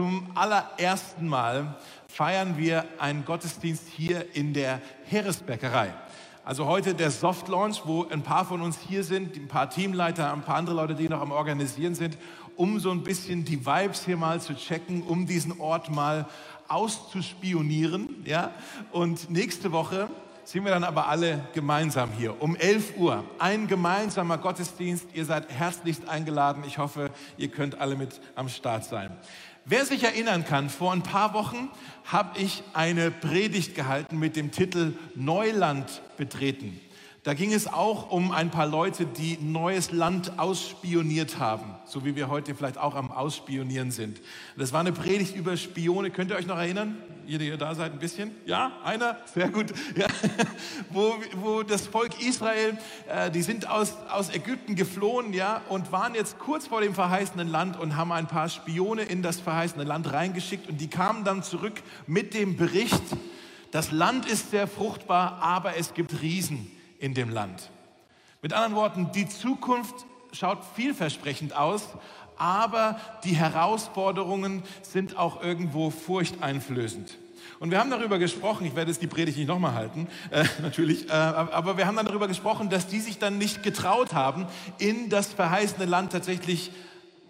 zum allerersten Mal feiern wir einen Gottesdienst hier in der Heeresbäckerei. Also heute der Soft Launch, wo ein paar von uns hier sind, ein paar Teamleiter, ein paar andere Leute, die noch am Organisieren sind, um so ein bisschen die Vibes hier mal zu checken, um diesen Ort mal auszuspionieren. Ja? Und nächste Woche sind wir dann aber alle gemeinsam hier um 11 Uhr. Ein gemeinsamer Gottesdienst. Ihr seid herzlichst eingeladen. Ich hoffe, ihr könnt alle mit am Start sein. Wer sich erinnern kann, vor ein paar Wochen habe ich eine Predigt gehalten mit dem Titel Neuland betreten. Da ging es auch um ein paar Leute, die neues Land ausspioniert haben, so wie wir heute vielleicht auch am Ausspionieren sind. Das war eine Predigt über Spione. Könnt ihr euch noch erinnern? Ihr, die ihr da seid, ein bisschen? Ja, einer? Sehr gut. Ja. Wo, wo das Volk Israel, äh, die sind aus, aus Ägypten geflohen, ja, und waren jetzt kurz vor dem verheißenen Land und haben ein paar Spione in das verheißene Land reingeschickt und die kamen dann zurück mit dem Bericht, das Land ist sehr fruchtbar, aber es gibt Riesen in dem Land. Mit anderen Worten, die Zukunft schaut vielversprechend aus, aber die Herausforderungen sind auch irgendwo furchteinflößend. Und wir haben darüber gesprochen, ich werde jetzt die Predigt nicht nochmal halten, äh, natürlich, äh, aber wir haben dann darüber gesprochen, dass die sich dann nicht getraut haben, in das verheißene Land tatsächlich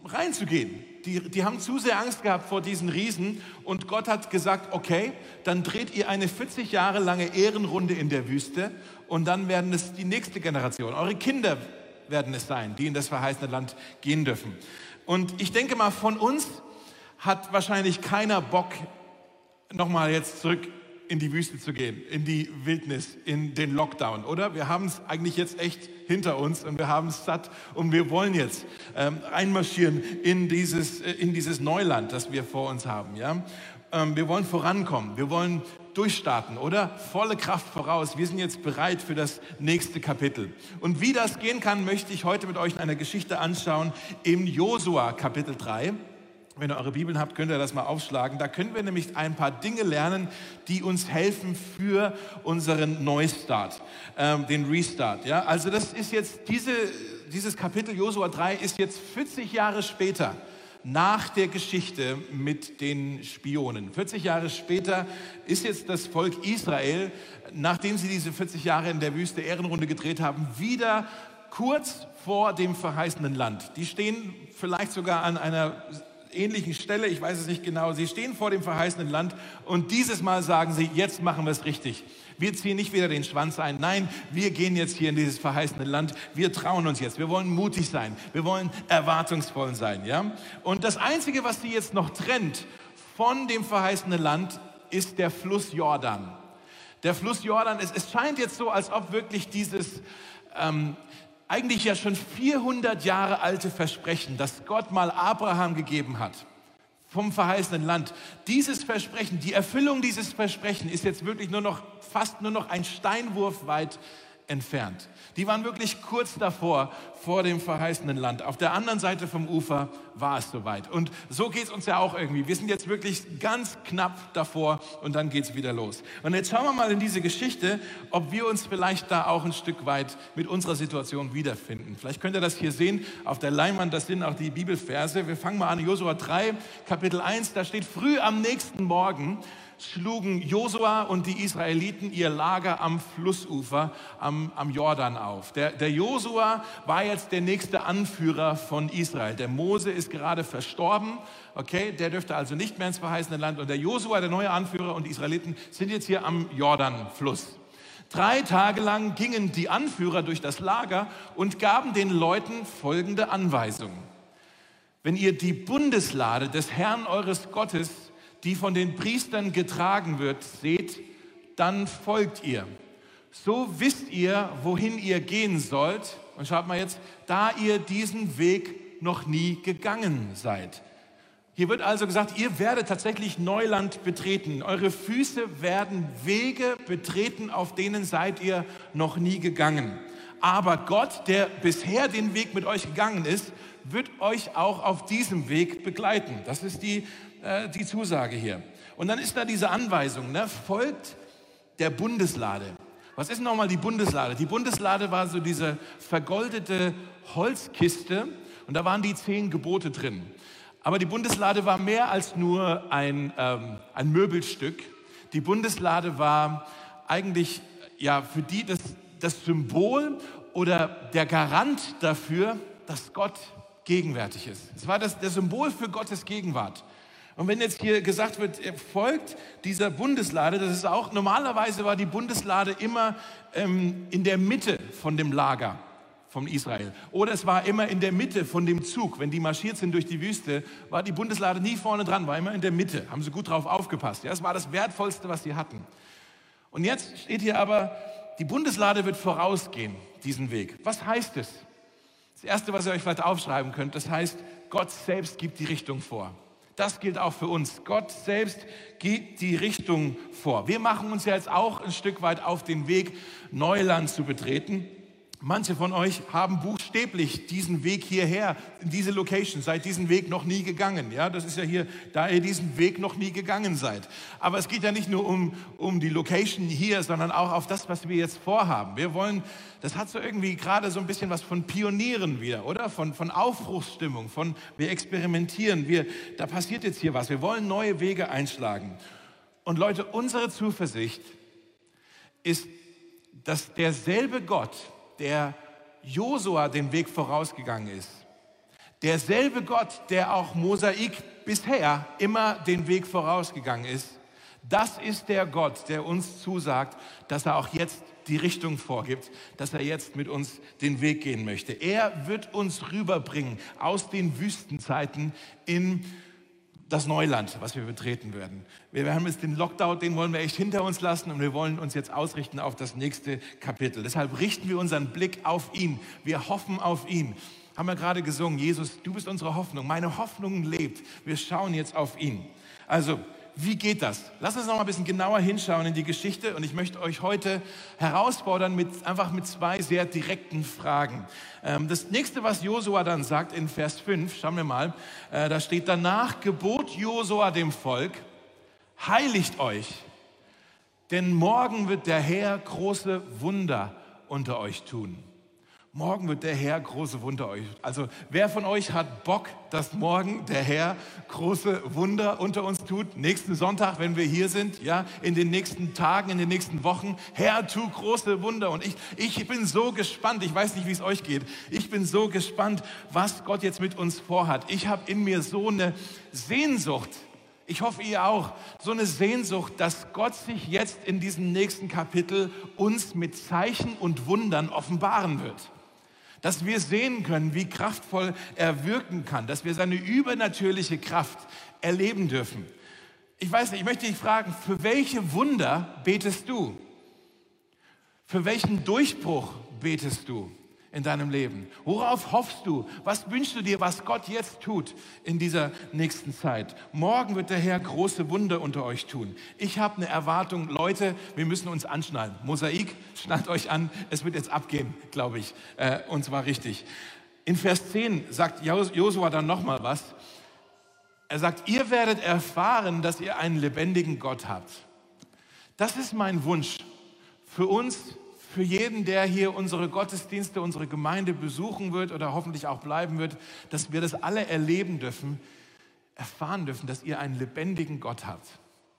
reinzugehen. Die, die haben zu sehr Angst gehabt vor diesen Riesen und Gott hat gesagt, okay, dann dreht ihr eine 40 Jahre lange Ehrenrunde in der Wüste und dann werden es die nächste Generation, eure Kinder werden es sein, die in das verheißene Land gehen dürfen. Und ich denke mal, von uns hat wahrscheinlich keiner Bock, nochmal jetzt zurück in die Wüste zu gehen, in die Wildnis, in den Lockdown, oder? Wir haben es eigentlich jetzt echt hinter uns und wir haben es satt und wir wollen jetzt ähm, einmarschieren in dieses, äh, in dieses Neuland, das wir vor uns haben, ja? Ähm, wir wollen vorankommen, wir wollen durchstarten, oder? Volle Kraft voraus. Wir sind jetzt bereit für das nächste Kapitel. Und wie das gehen kann, möchte ich heute mit euch in einer Geschichte anschauen im Josua Kapitel 3. Wenn ihr eure Bibeln habt, könnt ihr das mal aufschlagen. Da können wir nämlich ein paar Dinge lernen, die uns helfen für unseren Neustart, ähm, den Restart. Ja? Also das ist jetzt, diese, dieses Kapitel Josua 3 ist jetzt 40 Jahre später nach der Geschichte mit den Spionen. 40 Jahre später ist jetzt das Volk Israel, nachdem sie diese 40 Jahre in der Wüste Ehrenrunde gedreht haben, wieder kurz vor dem verheißenen Land. Die stehen vielleicht sogar an einer ähnlichen Stelle, ich weiß es nicht genau. Sie stehen vor dem verheißenen Land und dieses Mal sagen sie, jetzt machen wir es richtig. Wir ziehen nicht wieder den Schwanz ein. Nein, wir gehen jetzt hier in dieses verheißene Land. Wir trauen uns jetzt. Wir wollen mutig sein. Wir wollen erwartungsvoll sein. Ja? Und das Einzige, was sie jetzt noch trennt von dem verheißenen Land, ist der Fluss Jordan. Der Fluss Jordan, es, es scheint jetzt so, als ob wirklich dieses ähm, eigentlich ja schon 400 Jahre alte Versprechen, das Gott mal Abraham gegeben hat vom verheißenen Land. Dieses Versprechen, die Erfüllung dieses Versprechens ist jetzt wirklich nur noch fast nur noch ein Steinwurf weit entfernt. Die waren wirklich kurz davor, vor dem verheißenen Land. Auf der anderen Seite vom Ufer war es soweit. Und so geht es uns ja auch irgendwie. Wir sind jetzt wirklich ganz knapp davor und dann geht es wieder los. Und jetzt schauen wir mal in diese Geschichte, ob wir uns vielleicht da auch ein Stück weit mit unserer Situation wiederfinden. Vielleicht könnt ihr das hier sehen auf der Leinwand, das sind auch die Bibelverse. Wir fangen mal an, Josua 3, Kapitel 1, da steht, früh am nächsten Morgen schlugen Josua und die Israeliten ihr Lager am Flussufer, am, am Jordan auf. Der, der Josua war jetzt der nächste Anführer von Israel. Der Mose ist gerade verstorben, okay, der dürfte also nicht mehr ins verheißene Land. Und der Josua, der neue Anführer und die Israeliten sind jetzt hier am Jordanfluss. Drei Tage lang gingen die Anführer durch das Lager und gaben den Leuten folgende Anweisungen. Wenn ihr die Bundeslade des Herrn eures Gottes die von den Priestern getragen wird, seht, dann folgt ihr. So wisst ihr, wohin ihr gehen sollt. Und schaut mal jetzt, da ihr diesen Weg noch nie gegangen seid. Hier wird also gesagt, ihr werdet tatsächlich Neuland betreten. Eure Füße werden Wege betreten, auf denen seid ihr noch nie gegangen. Aber Gott, der bisher den Weg mit euch gegangen ist, wird euch auch auf diesem Weg begleiten. Das ist die äh, die Zusage hier. Und dann ist da diese Anweisung, ne, folgt der Bundeslade. Was ist nochmal die Bundeslade? Die Bundeslade war so diese vergoldete Holzkiste und da waren die zehn Gebote drin. Aber die Bundeslade war mehr als nur ein, ähm, ein Möbelstück. Die Bundeslade war eigentlich ja, für die das, das Symbol oder der Garant dafür, dass Gott gegenwärtig ist. Es war das, der Symbol für Gottes Gegenwart. Und wenn jetzt hier gesagt wird, folgt dieser Bundeslade, das ist auch, normalerweise war die Bundeslade immer ähm, in der Mitte von dem Lager von Israel. Oder es war immer in der Mitte von dem Zug. Wenn die marschiert sind durch die Wüste, war die Bundeslade nie vorne dran, war immer in der Mitte. Haben sie gut drauf aufgepasst. Ja, es war das Wertvollste, was sie hatten. Und jetzt steht hier aber, die Bundeslade wird vorausgehen, diesen Weg. Was heißt es? Das Erste, was ihr euch vielleicht aufschreiben könnt, das heißt, Gott selbst gibt die Richtung vor. Das gilt auch für uns. Gott selbst gibt die Richtung vor. Wir machen uns jetzt auch ein Stück weit auf den Weg, Neuland zu betreten. Manche von euch haben buchstäblich diesen Weg hierher, in diese Location, seid diesen Weg noch nie gegangen. Ja, das ist ja hier, da ihr diesen Weg noch nie gegangen seid. Aber es geht ja nicht nur um, um die Location hier, sondern auch auf das, was wir jetzt vorhaben. Wir wollen, das hat so irgendwie gerade so ein bisschen was von Pionieren wieder, oder? Von, von Aufbruchsstimmung, von wir experimentieren, wir, da passiert jetzt hier was. Wir wollen neue Wege einschlagen. Und Leute, unsere Zuversicht ist, dass derselbe Gott, der Josua den Weg vorausgegangen ist. Derselbe Gott, der auch Mosaik bisher immer den Weg vorausgegangen ist, das ist der Gott, der uns zusagt, dass er auch jetzt die Richtung vorgibt, dass er jetzt mit uns den Weg gehen möchte. Er wird uns rüberbringen aus den Wüstenzeiten in das Neuland, was wir betreten werden. Wir haben jetzt den Lockdown, den wollen wir echt hinter uns lassen und wir wollen uns jetzt ausrichten auf das nächste Kapitel. Deshalb richten wir unseren Blick auf ihn. Wir hoffen auf ihn. Haben wir gerade gesungen, Jesus, du bist unsere Hoffnung. Meine Hoffnung lebt. Wir schauen jetzt auf ihn. Also, wie geht das? Lass uns noch mal ein bisschen genauer hinschauen in die Geschichte und ich möchte euch heute herausfordern mit einfach mit zwei sehr direkten Fragen. Ähm, das nächste, was Josua dann sagt in Vers 5, schauen wir mal, äh, da steht danach gebot Josua dem Volk, heiligt euch, denn morgen wird der Herr große Wunder unter euch tun. Morgen wird der Herr große Wunder euch. Also wer von euch hat Bock, dass morgen der Herr große Wunder unter uns tut? Nächsten Sonntag, wenn wir hier sind, ja, in den nächsten Tagen, in den nächsten Wochen. Herr, tu große Wunder. Und ich, ich bin so gespannt. Ich weiß nicht, wie es euch geht. Ich bin so gespannt, was Gott jetzt mit uns vorhat. Ich habe in mir so eine Sehnsucht. Ich hoffe, ihr auch. So eine Sehnsucht, dass Gott sich jetzt in diesem nächsten Kapitel uns mit Zeichen und Wundern offenbaren wird dass wir sehen können, wie kraftvoll er wirken kann, dass wir seine übernatürliche Kraft erleben dürfen. Ich weiß nicht, ich möchte dich fragen, für welche Wunder betest du? Für welchen Durchbruch betest du? In deinem Leben? Worauf hoffst du? Was wünschst du dir, was Gott jetzt tut in dieser nächsten Zeit? Morgen wird der Herr große Wunder unter euch tun. Ich habe eine Erwartung, Leute, wir müssen uns anschnallen. Mosaik, schnallt euch an, es wird jetzt abgehen, glaube ich, äh, und zwar richtig. In Vers 10 sagt Josua dann nochmal was. Er sagt, ihr werdet erfahren, dass ihr einen lebendigen Gott habt. Das ist mein Wunsch für uns für jeden, der hier unsere Gottesdienste, unsere Gemeinde besuchen wird oder hoffentlich auch bleiben wird, dass wir das alle erleben dürfen, erfahren dürfen, dass ihr einen lebendigen Gott habt.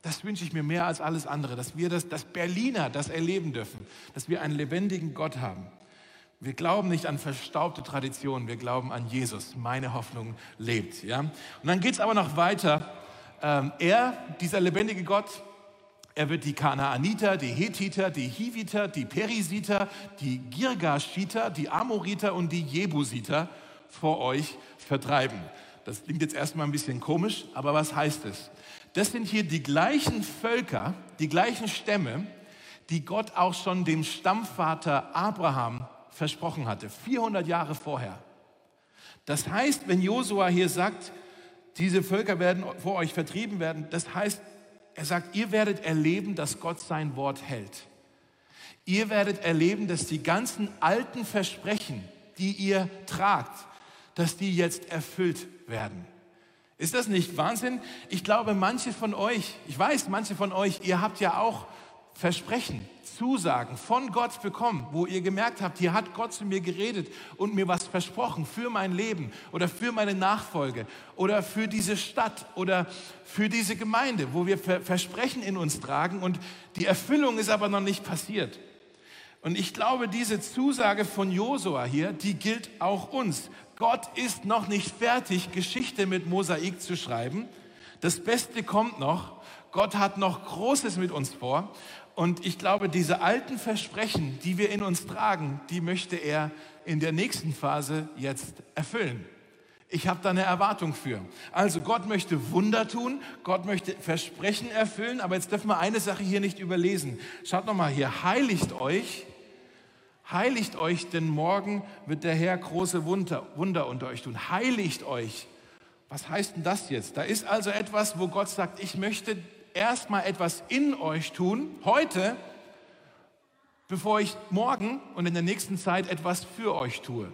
Das wünsche ich mir mehr als alles andere, dass wir das, das Berliner das erleben dürfen, dass wir einen lebendigen Gott haben. Wir glauben nicht an verstaubte Traditionen, wir glauben an Jesus. Meine Hoffnung lebt. Ja? Und dann geht es aber noch weiter. Ähm, er, dieser lebendige Gott, er wird die Kanaaniter, die Hethiter, die Hiviter, die Perisiter, die Girgashiter, die Amoriter und die Jebusiter vor euch vertreiben. Das klingt jetzt erstmal ein bisschen komisch, aber was heißt es? Das sind hier die gleichen Völker, die gleichen Stämme, die Gott auch schon dem Stammvater Abraham versprochen hatte, 400 Jahre vorher. Das heißt, wenn Josua hier sagt, diese Völker werden vor euch vertrieben werden, das heißt, er sagt, ihr werdet erleben, dass Gott sein Wort hält. Ihr werdet erleben, dass die ganzen alten Versprechen, die ihr tragt, dass die jetzt erfüllt werden. Ist das nicht Wahnsinn? Ich glaube, manche von euch, ich weiß, manche von euch, ihr habt ja auch Versprechen, Zusagen von Gott bekommen, wo ihr gemerkt habt, hier hat Gott zu mir geredet und mir was versprochen für mein Leben oder für meine Nachfolge oder für diese Stadt oder für diese Gemeinde, wo wir Versprechen in uns tragen und die Erfüllung ist aber noch nicht passiert. Und ich glaube, diese Zusage von Josua hier, die gilt auch uns. Gott ist noch nicht fertig, Geschichte mit Mosaik zu schreiben. Das Beste kommt noch. Gott hat noch Großes mit uns vor. Und ich glaube, diese alten Versprechen, die wir in uns tragen, die möchte er in der nächsten Phase jetzt erfüllen. Ich habe da eine Erwartung für. Also Gott möchte Wunder tun, Gott möchte Versprechen erfüllen, aber jetzt dürfen wir eine Sache hier nicht überlesen. Schaut noch mal hier, heiligt euch Heiligt euch, denn morgen wird der Herr große Wunder, Wunder unter euch tun. Heiligt euch. Was heißt denn das jetzt? Da ist also etwas, wo Gott sagt, ich möchte erstmal etwas in euch tun, heute, bevor ich morgen und in der nächsten Zeit etwas für euch tue.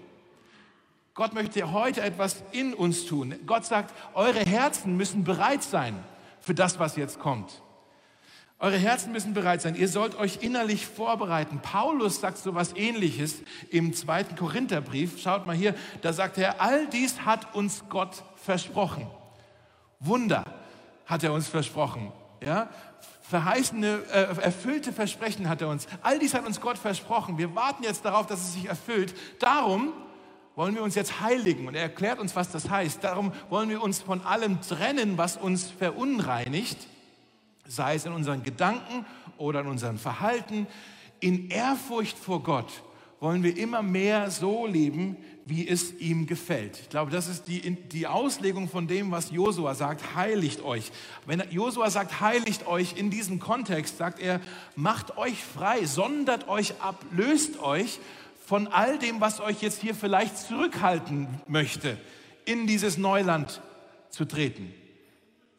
Gott möchte heute etwas in uns tun. Gott sagt, eure Herzen müssen bereit sein für das, was jetzt kommt. Eure Herzen müssen bereit sein. Ihr sollt euch innerlich vorbereiten. Paulus sagt so was ähnliches im zweiten Korintherbrief. Schaut mal hier, da sagt er, all dies hat uns Gott versprochen. Wunder hat er uns versprochen. Ja? Verheißene, äh, erfüllte Versprechen hat er uns. All dies hat uns Gott versprochen. Wir warten jetzt darauf, dass es sich erfüllt. Darum wollen wir uns jetzt heiligen. Und er erklärt uns, was das heißt. Darum wollen wir uns von allem trennen, was uns verunreinigt sei es in unseren Gedanken oder in unserem Verhalten. In Ehrfurcht vor Gott wollen wir immer mehr so leben, wie es ihm gefällt. Ich glaube, das ist die, die Auslegung von dem, was Josua sagt, heiligt euch. Wenn Josua sagt, heiligt euch, in diesem Kontext sagt er, macht euch frei, sondert euch ab, löst euch von all dem, was euch jetzt hier vielleicht zurückhalten möchte, in dieses Neuland zu treten.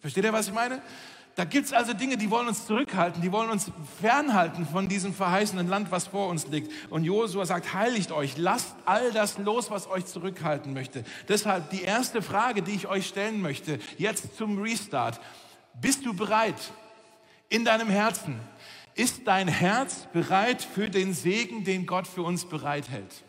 Versteht ihr, was ich meine? Da gibt es also Dinge, die wollen uns zurückhalten, die wollen uns fernhalten von diesem verheißenen Land, was vor uns liegt. Und Josua sagt, heiligt euch, lasst all das los, was euch zurückhalten möchte. Deshalb die erste Frage, die ich euch stellen möchte, jetzt zum Restart. Bist du bereit in deinem Herzen? Ist dein Herz bereit für den Segen, den Gott für uns bereithält?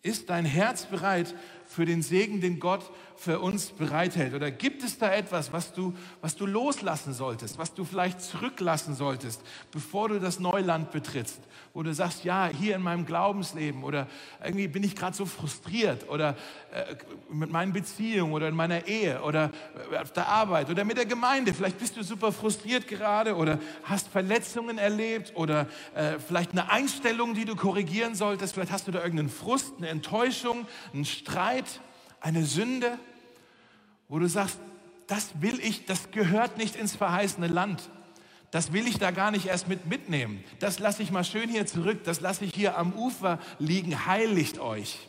Ist dein Herz bereit für den Segen, den Gott für uns bereithält? Oder gibt es da etwas, was du, was du loslassen solltest, was du vielleicht zurücklassen solltest, bevor du das Neuland betrittst? Wo du sagst, ja, hier in meinem Glaubensleben oder irgendwie bin ich gerade so frustriert oder äh, mit meinen Beziehungen oder in meiner Ehe oder äh, auf der Arbeit oder mit der Gemeinde. Vielleicht bist du super frustriert gerade oder hast Verletzungen erlebt oder äh, vielleicht eine Einstellung, die du korrigieren solltest. Vielleicht hast du da irgendeinen Frust, eine Enttäuschung, einen Streit, eine Sünde wo du sagst, das will ich, das gehört nicht ins verheißene Land. Das will ich da gar nicht erst mit mitnehmen. Das lasse ich mal schön hier zurück. Das lasse ich hier am Ufer liegen. Heiligt euch,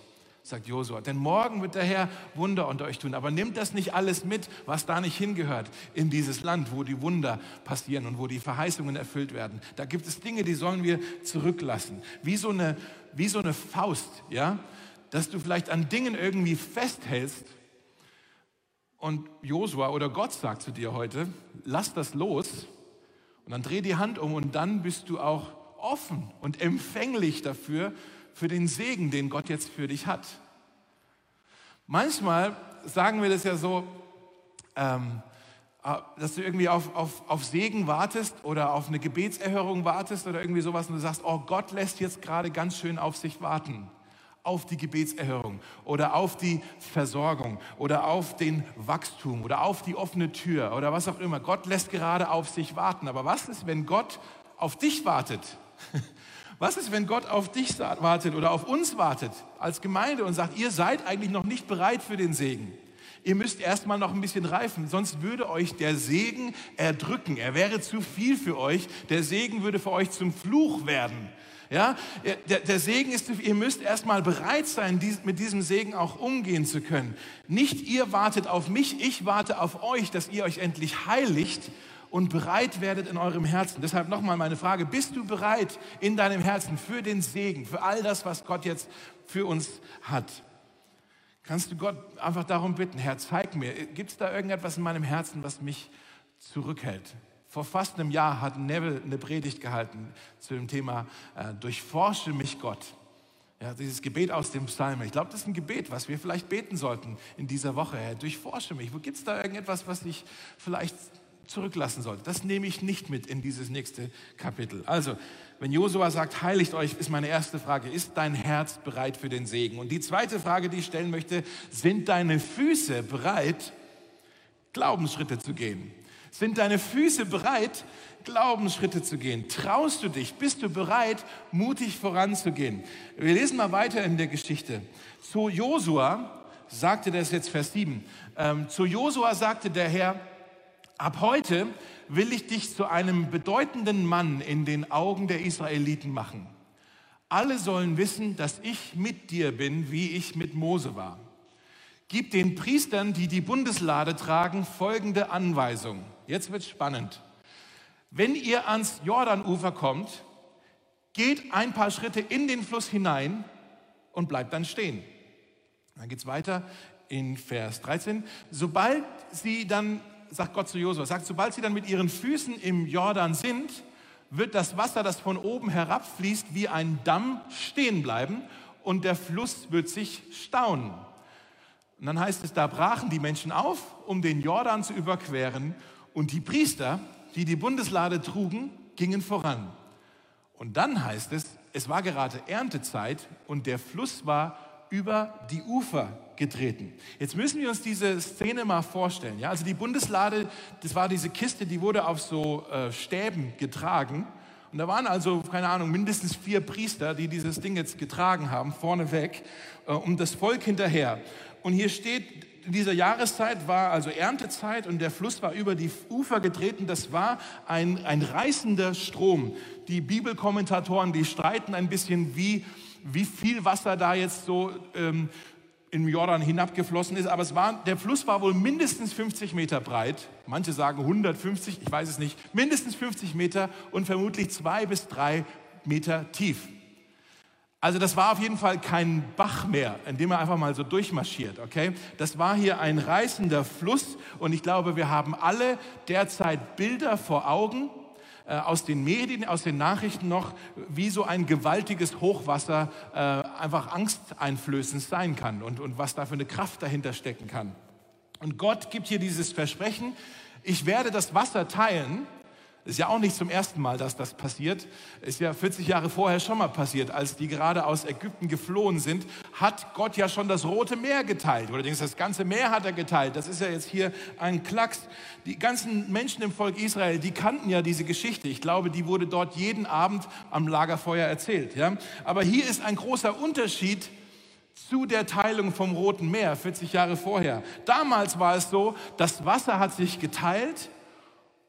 sagt Josua. Denn morgen wird der Herr Wunder unter euch tun. Aber nimmt das nicht alles mit, was da nicht hingehört in dieses Land, wo die Wunder passieren und wo die Verheißungen erfüllt werden. Da gibt es Dinge, die sollen wir zurücklassen. Wie so eine, wie so eine Faust, ja? Dass du vielleicht an Dingen irgendwie festhältst und Josua oder Gott sagt zu dir heute, lass das los und dann dreh die Hand um und dann bist du auch offen und empfänglich dafür, für den Segen, den Gott jetzt für dich hat. Manchmal sagen wir das ja so, ähm, äh, dass du irgendwie auf, auf, auf Segen wartest oder auf eine Gebetserhörung wartest oder irgendwie sowas und du sagst, oh Gott lässt jetzt gerade ganz schön auf sich warten auf die Gebetserhörung oder auf die Versorgung oder auf den Wachstum oder auf die offene Tür oder was auch immer. Gott lässt gerade auf sich warten. Aber was ist, wenn Gott auf dich wartet? Was ist, wenn Gott auf dich wartet oder auf uns wartet als Gemeinde und sagt, ihr seid eigentlich noch nicht bereit für den Segen? Ihr müsst erstmal noch ein bisschen reifen, sonst würde euch der Segen erdrücken. Er wäre zu viel für euch. Der Segen würde für euch zum Fluch werden. Ja, der, der Segen ist, ihr müsst erstmal bereit sein, dies, mit diesem Segen auch umgehen zu können. Nicht ihr wartet auf mich, ich warte auf euch, dass ihr euch endlich heiligt und bereit werdet in eurem Herzen. Deshalb nochmal meine Frage, bist du bereit in deinem Herzen für den Segen, für all das, was Gott jetzt für uns hat? Kannst du Gott einfach darum bitten, Herr, zeig mir, gibt es da irgendetwas in meinem Herzen, was mich zurückhält? Vor fast einem Jahr hat Neville eine Predigt gehalten zu dem Thema äh, Durchforsche mich Gott. Ja, dieses Gebet aus dem Psalm. Ich glaube, das ist ein Gebet, was wir vielleicht beten sollten in dieser Woche. Herr, durchforsche mich. Wo gibt es da irgendetwas, was ich vielleicht zurücklassen sollte? Das nehme ich nicht mit in dieses nächste Kapitel. Also, wenn Josua sagt, heiligt euch, ist meine erste Frage, ist dein Herz bereit für den Segen? Und die zweite Frage, die ich stellen möchte, sind deine Füße bereit, Glaubensschritte zu gehen? Sind deine Füße bereit, Glaubensschritte zu gehen? Traust du dich? Bist du bereit, mutig voranzugehen? Wir lesen mal weiter in der Geschichte. Zu Josua sagte das jetzt Vers 7. Ähm, zu Josua sagte der Herr, ab heute will ich dich zu einem bedeutenden Mann in den Augen der Israeliten machen. Alle sollen wissen, dass ich mit dir bin, wie ich mit Mose war. Gib den Priestern, die die Bundeslade tragen, folgende Anweisung. Jetzt wird spannend. Wenn ihr ans Jordanufer kommt, geht ein paar Schritte in den Fluss hinein und bleibt dann stehen. Dann geht es weiter in Vers 13. Sobald sie dann, sagt Gott zu Josua, sagt, sobald sie dann mit ihren Füßen im Jordan sind, wird das Wasser, das von oben herabfließt, wie ein Damm stehen bleiben und der Fluss wird sich staunen. Und dann heißt es, da brachen die Menschen auf, um den Jordan zu überqueren und die Priester, die die Bundeslade trugen, gingen voran. Und dann heißt es, es war gerade Erntezeit und der Fluss war über die Ufer getreten. Jetzt müssen wir uns diese Szene mal vorstellen. Ja? Also die Bundeslade, das war diese Kiste, die wurde auf so äh, Stäben getragen. Und da waren also, keine Ahnung, mindestens vier Priester, die dieses Ding jetzt getragen haben, vorneweg, äh, um das Volk hinterher. Und hier steht, in dieser Jahreszeit war also Erntezeit und der Fluss war über die Ufer getreten. Das war ein, ein reißender Strom. Die Bibelkommentatoren, die streiten ein bisschen, wie, wie viel Wasser da jetzt so ähm, im Jordan hinabgeflossen ist. Aber es war, der Fluss war wohl mindestens 50 Meter breit. Manche sagen 150, ich weiß es nicht. Mindestens 50 Meter und vermutlich zwei bis drei Meter tief. Also das war auf jeden Fall kein Bach mehr, in dem er einfach mal so durchmarschiert, okay? Das war hier ein reißender Fluss und ich glaube, wir haben alle derzeit Bilder vor Augen äh, aus den Medien, aus den Nachrichten noch, wie so ein gewaltiges Hochwasser äh, einfach angsteinflößend sein kann und, und was da für eine Kraft dahinter stecken kann. Und Gott gibt hier dieses Versprechen, ich werde das Wasser teilen ist ja auch nicht zum ersten Mal, dass das passiert. Ist ja 40 Jahre vorher schon mal passiert, als die gerade aus Ägypten geflohen sind, hat Gott ja schon das Rote Meer geteilt. Oder denkst, das ganze Meer hat er geteilt. Das ist ja jetzt hier ein Klacks. Die ganzen Menschen im Volk Israel, die kannten ja diese Geschichte. Ich glaube, die wurde dort jeden Abend am Lagerfeuer erzählt. Ja? Aber hier ist ein großer Unterschied zu der Teilung vom Roten Meer 40 Jahre vorher. Damals war es so, das Wasser hat sich geteilt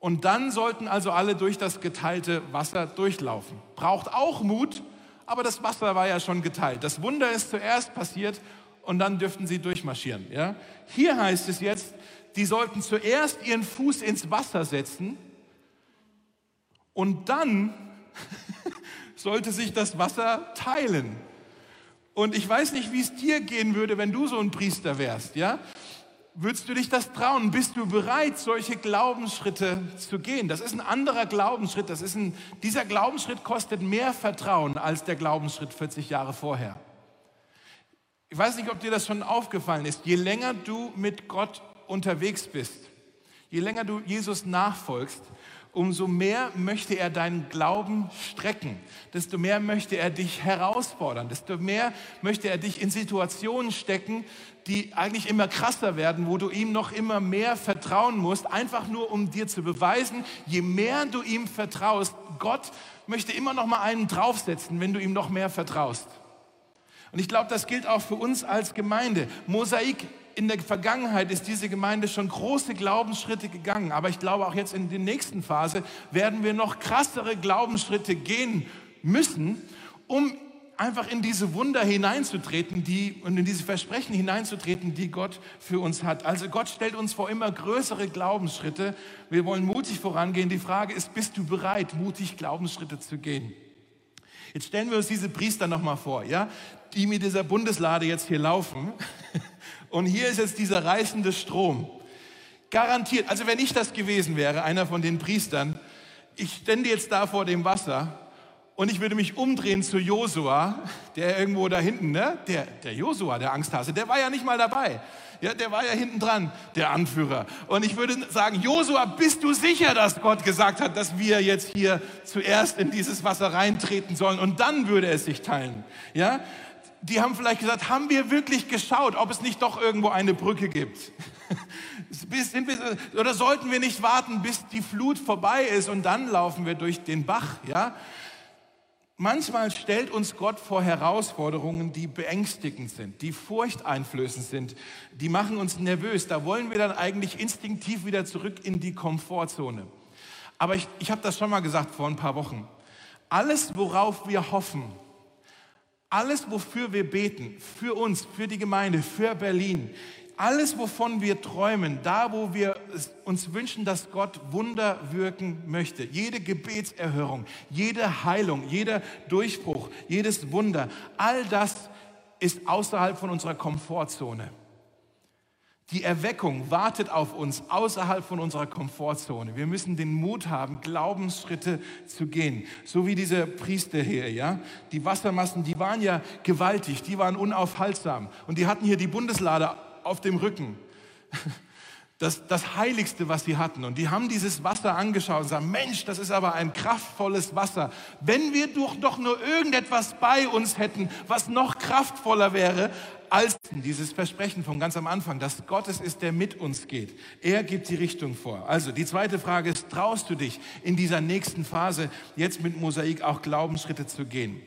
und dann sollten also alle durch das geteilte Wasser durchlaufen. Braucht auch Mut, aber das Wasser war ja schon geteilt. Das Wunder ist zuerst passiert und dann dürften sie durchmarschieren. Ja? Hier heißt es jetzt, die sollten zuerst ihren Fuß ins Wasser setzen und dann sollte sich das Wasser teilen. Und ich weiß nicht, wie es dir gehen würde, wenn du so ein Priester wärst, ja? Würdest du dich das trauen? Bist du bereit, solche Glaubensschritte zu gehen? Das ist ein anderer Glaubensschritt. Das ist ein, dieser Glaubensschritt kostet mehr Vertrauen als der Glaubensschritt 40 Jahre vorher. Ich weiß nicht, ob dir das schon aufgefallen ist. Je länger du mit Gott unterwegs bist, je länger du Jesus nachfolgst, umso mehr möchte er deinen Glauben strecken, desto mehr möchte er dich herausfordern, desto mehr möchte er dich in Situationen stecken, die eigentlich immer krasser werden, wo du ihm noch immer mehr vertrauen musst, einfach nur um dir zu beweisen, je mehr du ihm vertraust, Gott möchte immer noch mal einen draufsetzen, wenn du ihm noch mehr vertraust. Und ich glaube, das gilt auch für uns als Gemeinde. Mosaik in der Vergangenheit ist diese Gemeinde schon große Glaubensschritte gegangen, aber ich glaube auch jetzt in der nächsten Phase werden wir noch krassere Glaubensschritte gehen müssen, um einfach in diese Wunder hineinzutreten, die und in diese Versprechen hineinzutreten, die Gott für uns hat. Also Gott stellt uns vor immer größere Glaubensschritte. Wir wollen mutig vorangehen. Die Frage ist, bist du bereit, mutig Glaubensschritte zu gehen? Jetzt stellen wir uns diese Priester noch mal vor, ja, die mit dieser Bundeslade jetzt hier laufen. Und hier ist jetzt dieser reißende Strom. Garantiert, also wenn ich das gewesen wäre, einer von den Priestern, ich stände jetzt da vor dem Wasser und ich würde mich umdrehen zu Josua, der irgendwo da hinten, ne? Der, der Josua, der Angsthase, der war ja nicht mal dabei. Ja, der war ja hinten dran, der Anführer. Und ich würde sagen, Josua, bist du sicher, dass Gott gesagt hat, dass wir jetzt hier zuerst in dieses Wasser reintreten sollen und dann würde es sich teilen? Ja? Die haben vielleicht gesagt, haben wir wirklich geschaut, ob es nicht doch irgendwo eine Brücke gibt? Oder sollten wir nicht warten, bis die Flut vorbei ist und dann laufen wir durch den Bach? Ja? Manchmal stellt uns Gott vor Herausforderungen, die beängstigend sind, die furchteinflößend sind, die machen uns nervös. Da wollen wir dann eigentlich instinktiv wieder zurück in die Komfortzone. Aber ich, ich habe das schon mal gesagt vor ein paar Wochen. Alles, worauf wir hoffen, alles, wofür wir beten, für uns, für die Gemeinde, für Berlin, alles, wovon wir träumen, da, wo wir uns wünschen, dass Gott Wunder wirken möchte, jede Gebetserhörung, jede Heilung, jeder Durchbruch, jedes Wunder, all das ist außerhalb von unserer Komfortzone. Die Erweckung wartet auf uns außerhalb von unserer Komfortzone. Wir müssen den Mut haben, Glaubensschritte zu gehen. So wie diese Priester hier, ja. Die Wassermassen, die waren ja gewaltig, die waren unaufhaltsam. Und die hatten hier die Bundeslade auf dem Rücken. Das, das Heiligste, was sie hatten. Und die haben dieses Wasser angeschaut und sagen, Mensch, das ist aber ein kraftvolles Wasser. Wenn wir doch, doch nur irgendetwas bei uns hätten, was noch kraftvoller wäre als dieses Versprechen von ganz am Anfang, dass Gott es ist, der mit uns geht. Er gibt die Richtung vor. Also die zweite Frage ist, traust du dich in dieser nächsten Phase jetzt mit Mosaik auch Glaubensschritte zu gehen?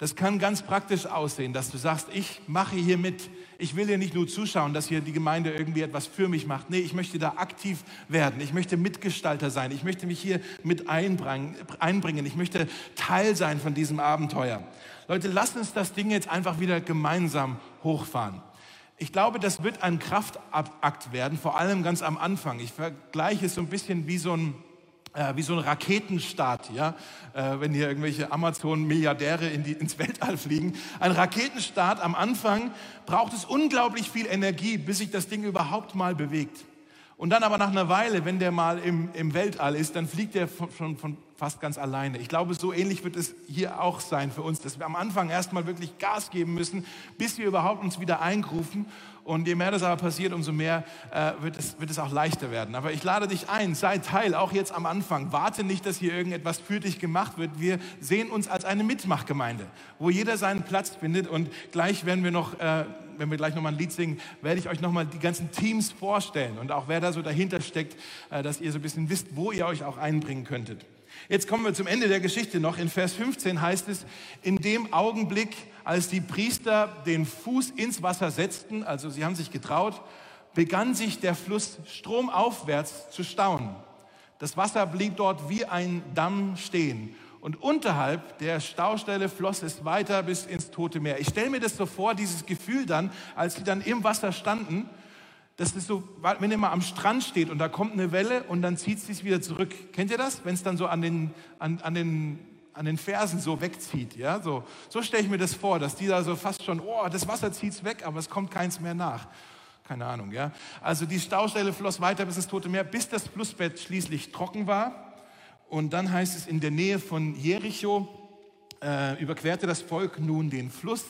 Das kann ganz praktisch aussehen, dass du sagst, ich mache hier mit ich will hier nicht nur zuschauen, dass hier die Gemeinde irgendwie etwas für mich macht. Nee, ich möchte da aktiv werden. Ich möchte Mitgestalter sein. Ich möchte mich hier mit einbringen. Ich möchte Teil sein von diesem Abenteuer. Leute, lasst uns das Ding jetzt einfach wieder gemeinsam hochfahren. Ich glaube, das wird ein Kraftakt werden, vor allem ganz am Anfang. Ich vergleiche es so ein bisschen wie so ein äh, wie so ein Raketenstart, ja, äh, wenn hier irgendwelche Amazon-Milliardäre in ins Weltall fliegen. Ein Raketenstart am Anfang braucht es unglaublich viel Energie, bis sich das Ding überhaupt mal bewegt. Und dann aber nach einer Weile, wenn der mal im, im Weltall ist, dann fliegt der von, von, von fast ganz alleine. Ich glaube, so ähnlich wird es hier auch sein für uns, dass wir am Anfang erstmal wirklich Gas geben müssen, bis wir überhaupt uns wieder eingrufen und je mehr das aber passiert, umso mehr äh, wird, es, wird es auch leichter werden. Aber ich lade dich ein, sei Teil, auch jetzt am Anfang. Warte nicht, dass hier irgendetwas für dich gemacht wird. Wir sehen uns als eine Mitmachgemeinde, wo jeder seinen Platz findet. Und gleich werden wir noch, äh, wenn wir gleich nochmal ein Lied singen, werde ich euch nochmal die ganzen Teams vorstellen und auch wer da so dahinter steckt, äh, dass ihr so ein bisschen wisst, wo ihr euch auch einbringen könntet. Jetzt kommen wir zum Ende der Geschichte noch. In Vers 15 heißt es, in dem Augenblick, als die Priester den Fuß ins Wasser setzten, also sie haben sich getraut, begann sich der Fluss stromaufwärts zu stauen. Das Wasser blieb dort wie ein Damm stehen. Und unterhalb der Staustelle floss es weiter bis ins Tote Meer. Ich stelle mir das so vor, dieses Gefühl dann, als sie dann im Wasser standen, das ist so, wenn ihr mal am Strand steht und da kommt eine Welle und dann zieht es sich wieder zurück. Kennt ihr das? Wenn es dann so an den, an, an den an den Fersen so wegzieht. Ja? So, so stelle ich mir das vor, dass die da so fast schon, oh, das Wasser zieht es weg, aber es kommt keins mehr nach. Keine Ahnung, ja. Also die Staustelle floss weiter bis ins Tote Meer, bis das Flussbett schließlich trocken war. Und dann heißt es, in der Nähe von Jericho äh, überquerte das Volk nun den Fluss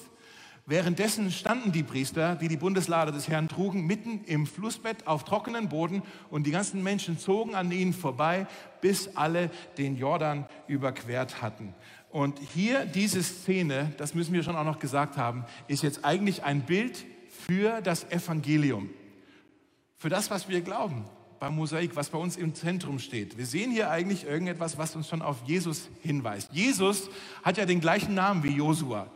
Währenddessen standen die Priester, die die Bundeslade des Herrn trugen, mitten im Flussbett auf trockenen Boden und die ganzen Menschen zogen an ihnen vorbei, bis alle den Jordan überquert hatten. Und hier diese Szene, das müssen wir schon auch noch gesagt haben, ist jetzt eigentlich ein Bild für das Evangelium, für das, was wir glauben beim Mosaik, was bei uns im Zentrum steht. Wir sehen hier eigentlich irgendetwas, was uns schon auf Jesus hinweist. Jesus hat ja den gleichen Namen wie Josua.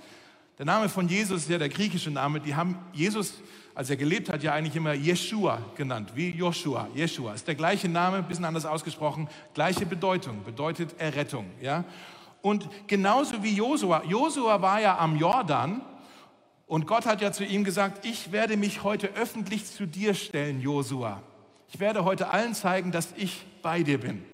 Der Name von Jesus ist ja der griechische Name. Die haben Jesus, als er gelebt hat, ja eigentlich immer Jeshua genannt, wie Joshua. Jeshua ist der gleiche Name, ein bisschen anders ausgesprochen, gleiche Bedeutung, bedeutet Errettung. Ja? Und genauso wie Josua. Josua war ja am Jordan und Gott hat ja zu ihm gesagt, ich werde mich heute öffentlich zu dir stellen, Josua. Ich werde heute allen zeigen, dass ich bei dir bin.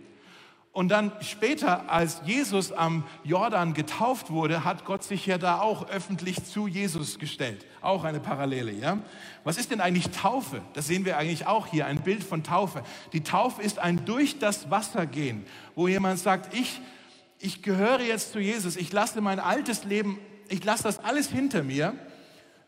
Und dann später, als Jesus am Jordan getauft wurde, hat Gott sich ja da auch öffentlich zu Jesus gestellt. Auch eine Parallele, ja? Was ist denn eigentlich Taufe? Das sehen wir eigentlich auch hier, ein Bild von Taufe. Die Taufe ist ein durch das Wasser gehen, wo jemand sagt, ich, ich gehöre jetzt zu Jesus, ich lasse mein altes Leben, ich lasse das alles hinter mir,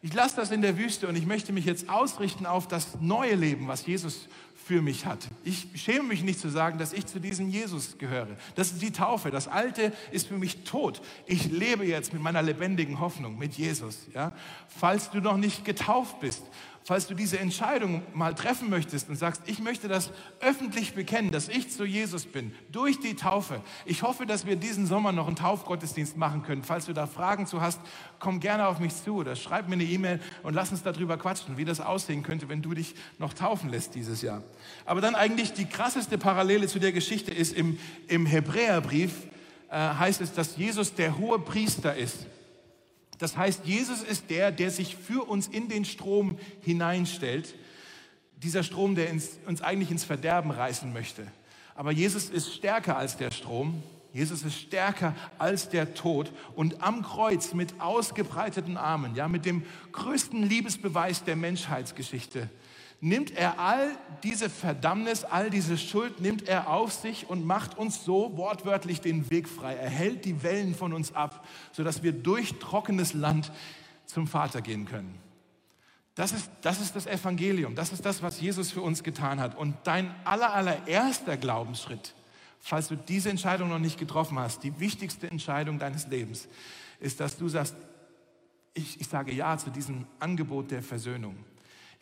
ich lasse das in der Wüste und ich möchte mich jetzt ausrichten auf das neue Leben, was Jesus für mich hat. Ich schäme mich nicht zu sagen, dass ich zu diesem Jesus gehöre. Das ist die Taufe. Das Alte ist für mich tot. Ich lebe jetzt mit meiner lebendigen Hoffnung, mit Jesus. Ja? Falls du noch nicht getauft bist falls du diese Entscheidung mal treffen möchtest und sagst, ich möchte das öffentlich bekennen, dass ich zu Jesus bin, durch die Taufe. Ich hoffe, dass wir diesen Sommer noch einen Taufgottesdienst machen können. Falls du da Fragen zu hast, komm gerne auf mich zu oder schreib mir eine E-Mail und lass uns darüber quatschen, wie das aussehen könnte, wenn du dich noch taufen lässt dieses Jahr. Aber dann eigentlich die krasseste Parallele zu der Geschichte ist im, im Hebräerbrief, äh, heißt es, dass Jesus der hohe Priester ist. Das heißt, Jesus ist der, der sich für uns in den Strom hineinstellt. Dieser Strom, der uns eigentlich ins Verderben reißen möchte. Aber Jesus ist stärker als der Strom. Jesus ist stärker als der Tod und am Kreuz mit ausgebreiteten Armen, ja, mit dem größten Liebesbeweis der Menschheitsgeschichte, nimmt er all diese Verdammnis, all diese Schuld, nimmt er auf sich und macht uns so wortwörtlich den Weg frei. Er hält die Wellen von uns ab, sodass wir durch trockenes Land zum Vater gehen können. Das ist, das ist das Evangelium, das ist das, was Jesus für uns getan hat. Und dein aller, allererster Glaubensschritt, falls du diese Entscheidung noch nicht getroffen hast, die wichtigste Entscheidung deines Lebens, ist, dass du sagst, ich, ich sage Ja zu diesem Angebot der Versöhnung.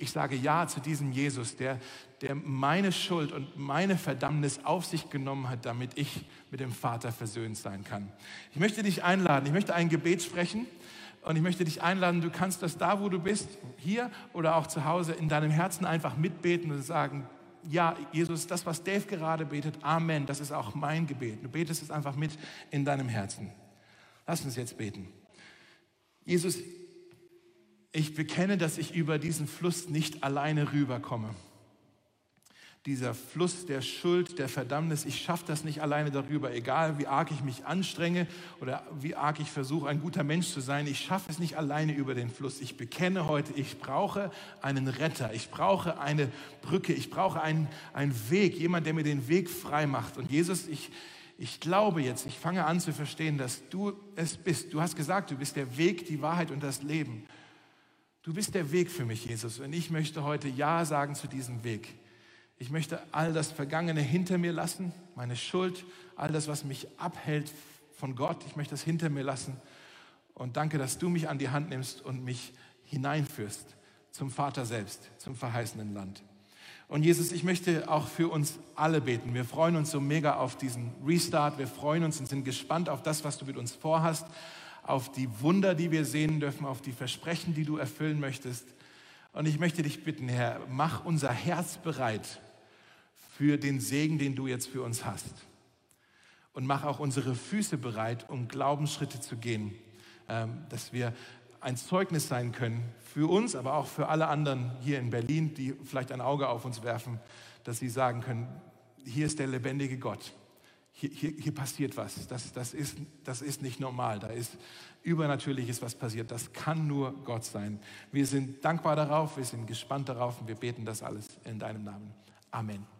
Ich sage Ja zu diesem Jesus, der, der meine Schuld und meine Verdammnis auf sich genommen hat, damit ich mit dem Vater versöhnt sein kann. Ich möchte dich einladen, ich möchte ein Gebet sprechen und ich möchte dich einladen, du kannst das da, wo du bist, hier oder auch zu Hause, in deinem Herzen einfach mitbeten und sagen, ja, Jesus, das, was Dave gerade betet, Amen, das ist auch mein Gebet. Du betest es einfach mit in deinem Herzen. Lass uns jetzt beten. Jesus, ich bekenne, dass ich über diesen Fluss nicht alleine rüberkomme. Dieser Fluss der Schuld, der Verdammnis, ich schaffe das nicht alleine darüber, egal wie arg ich mich anstrenge oder wie arg ich versuche, ein guter Mensch zu sein. Ich schaffe es nicht alleine über den Fluss. Ich bekenne heute, ich brauche einen Retter, ich brauche eine Brücke, ich brauche einen, einen Weg, jemand, der mir den Weg frei macht. Und Jesus, ich, ich glaube jetzt, ich fange an zu verstehen, dass du es bist. Du hast gesagt, du bist der Weg, die Wahrheit und das Leben. Du bist der Weg für mich, Jesus. Und ich möchte heute Ja sagen zu diesem Weg. Ich möchte all das Vergangene hinter mir lassen, meine Schuld, all das, was mich abhält von Gott. Ich möchte das hinter mir lassen. Und danke, dass du mich an die Hand nimmst und mich hineinführst zum Vater selbst, zum verheißenen Land. Und Jesus, ich möchte auch für uns alle beten. Wir freuen uns so mega auf diesen Restart. Wir freuen uns und sind gespannt auf das, was du mit uns vorhast auf die Wunder, die wir sehen dürfen, auf die Versprechen, die du erfüllen möchtest. Und ich möchte dich bitten, Herr, mach unser Herz bereit für den Segen, den du jetzt für uns hast. Und mach auch unsere Füße bereit, um Glaubensschritte zu gehen, ähm, dass wir ein Zeugnis sein können für uns, aber auch für alle anderen hier in Berlin, die vielleicht ein Auge auf uns werfen, dass sie sagen können, hier ist der lebendige Gott hier, hier, hier passiert was. Das, das, ist, das ist nicht normal. Da ist Übernatürliches, was passiert. Das kann nur Gott sein. Wir sind dankbar darauf, wir sind gespannt darauf und wir beten das alles in deinem Namen. Amen.